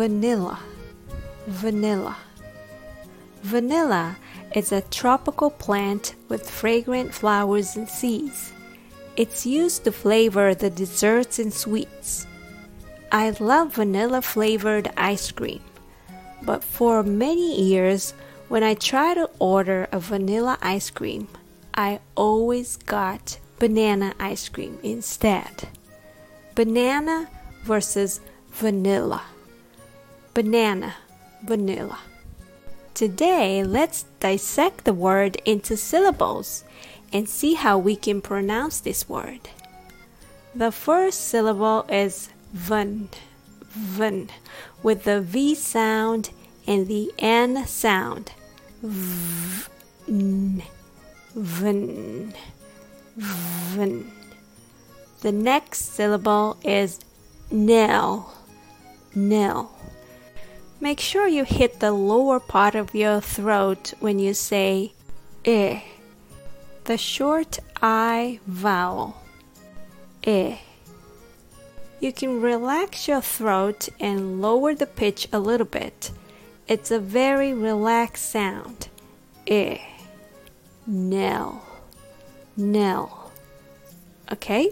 vanilla, vanilla. Vanilla is a tropical plant with fragrant flowers and seeds. It's used to flavor the desserts and sweets. I love vanilla flavored ice cream, but for many years, when I try to order a vanilla ice cream, I always got banana ice cream instead. Banana versus vanilla. Banana, vanilla. Today, let's dissect the word into syllables and see how we can pronounce this word. The first syllable is van, van, with the V sound and the N sound. Vn, vn, vn. The next syllable is nil, nil. Make sure you hit the lower part of your throat when you say eh. The short I vowel. Eh. You can relax your throat and lower the pitch a little bit. It's a very relaxed sound. Eh. Nell. Nell. Okay?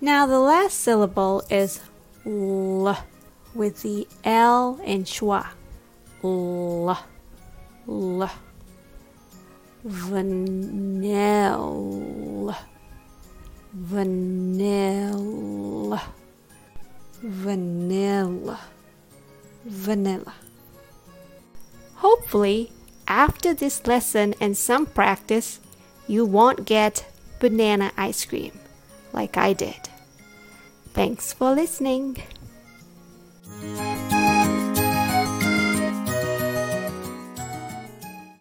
Now the last syllable is l with the L and schwa. L. L. Vanilla. Vanilla. Vanilla. Vanilla. Hopefully, after this lesson and some practice, you won't get banana ice cream like I did. Thanks for listening. Thank you.